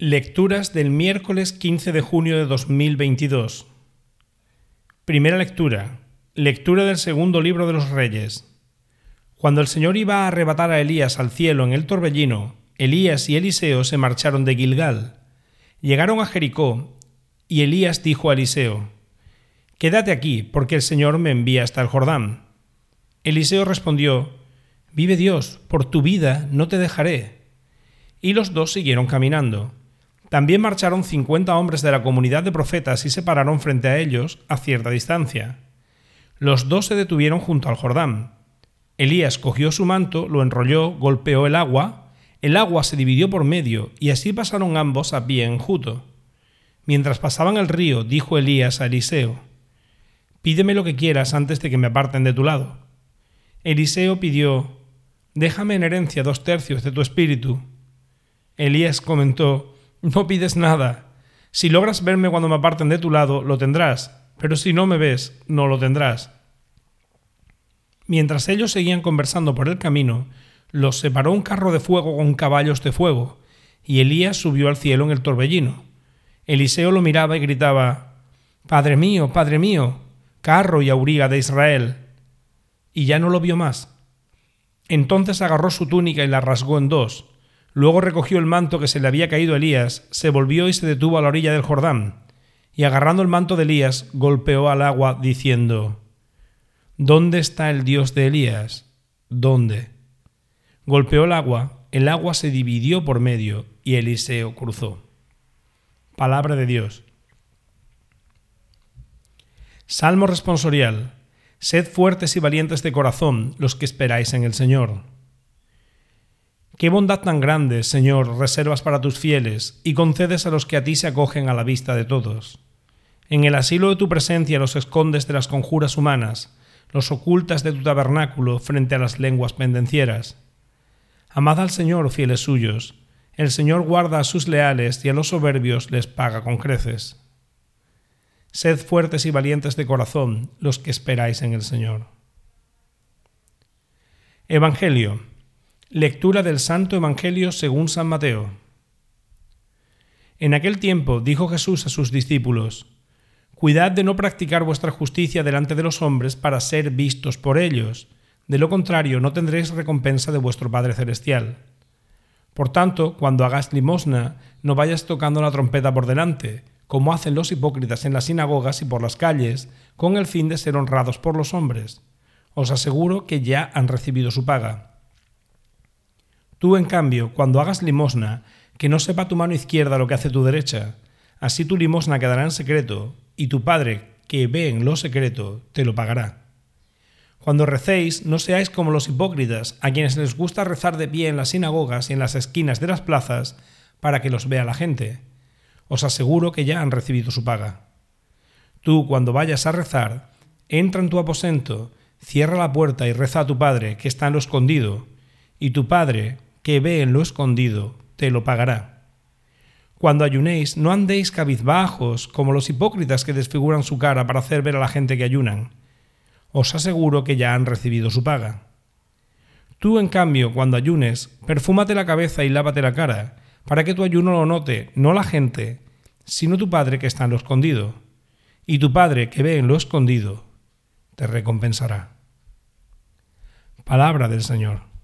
Lecturas del miércoles 15 de junio de 2022. Primera lectura. Lectura del segundo libro de los Reyes. Cuando el Señor iba a arrebatar a Elías al cielo en el torbellino, Elías y Eliseo se marcharon de Gilgal. Llegaron a Jericó, y Elías dijo a Eliseo, Quédate aquí, porque el Señor me envía hasta el Jordán. Eliseo respondió, Vive Dios, por tu vida no te dejaré. Y los dos siguieron caminando. También marcharon cincuenta hombres de la comunidad de profetas y se pararon frente a ellos a cierta distancia. Los dos se detuvieron junto al Jordán. Elías cogió su manto, lo enrolló, golpeó el agua, el agua se dividió por medio, y así pasaron ambos a pie enjuto. Mientras pasaban el río, dijo Elías a Eliseo, Pídeme lo que quieras antes de que me aparten de tu lado. Eliseo pidió, Déjame en herencia dos tercios de tu espíritu. Elías comentó, no pides nada. Si logras verme cuando me aparten de tu lado, lo tendrás, pero si no me ves, no lo tendrás. Mientras ellos seguían conversando por el camino, los separó un carro de fuego con caballos de fuego, y Elías subió al cielo en el torbellino. Eliseo lo miraba y gritaba, Padre mío, Padre mío, carro y auriga de Israel. Y ya no lo vio más. Entonces agarró su túnica y la rasgó en dos, Luego recogió el manto que se le había caído a Elías, se volvió y se detuvo a la orilla del Jordán, y agarrando el manto de Elías, golpeó al agua, diciendo, ¿Dónde está el Dios de Elías? ¿Dónde? Golpeó el agua, el agua se dividió por medio, y Eliseo cruzó. Palabra de Dios. Salmo responsorial. Sed fuertes y valientes de corazón los que esperáis en el Señor. Qué bondad tan grande, Señor, reservas para tus fieles y concedes a los que a ti se acogen a la vista de todos. En el asilo de tu presencia los escondes de las conjuras humanas, los ocultas de tu tabernáculo frente a las lenguas pendencieras. Amad al Señor, fieles suyos, el Señor guarda a sus leales y a los soberbios les paga con creces. Sed fuertes y valientes de corazón los que esperáis en el Señor. Evangelio Lectura del Santo Evangelio según San Mateo. En aquel tiempo dijo Jesús a sus discípulos, Cuidad de no practicar vuestra justicia delante de los hombres para ser vistos por ellos, de lo contrario no tendréis recompensa de vuestro Padre Celestial. Por tanto, cuando hagas limosna, no vayas tocando la trompeta por delante, como hacen los hipócritas en las sinagogas y por las calles, con el fin de ser honrados por los hombres. Os aseguro que ya han recibido su paga. Tú, en cambio, cuando hagas limosna, que no sepa tu mano izquierda lo que hace tu derecha. Así tu limosna quedará en secreto, y tu Padre, que ve en lo secreto, te lo pagará. Cuando recéis, no seáis como los hipócritas, a quienes les gusta rezar de pie en las sinagogas y en las esquinas de las plazas, para que los vea la gente. Os aseguro que ya han recibido su paga. Tú, cuando vayas a rezar, entra en tu aposento, cierra la puerta y reza a tu Padre, que está en lo escondido, y tu Padre, que ve en lo escondido, te lo pagará. Cuando ayunéis, no andéis cabizbajos como los hipócritas que desfiguran su cara para hacer ver a la gente que ayunan. Os aseguro que ya han recibido su paga. Tú, en cambio, cuando ayunes, perfúmate la cabeza y lávate la cara, para que tu ayuno lo note no la gente, sino tu Padre que está en lo escondido. Y tu Padre que ve en lo escondido, te recompensará. Palabra del Señor.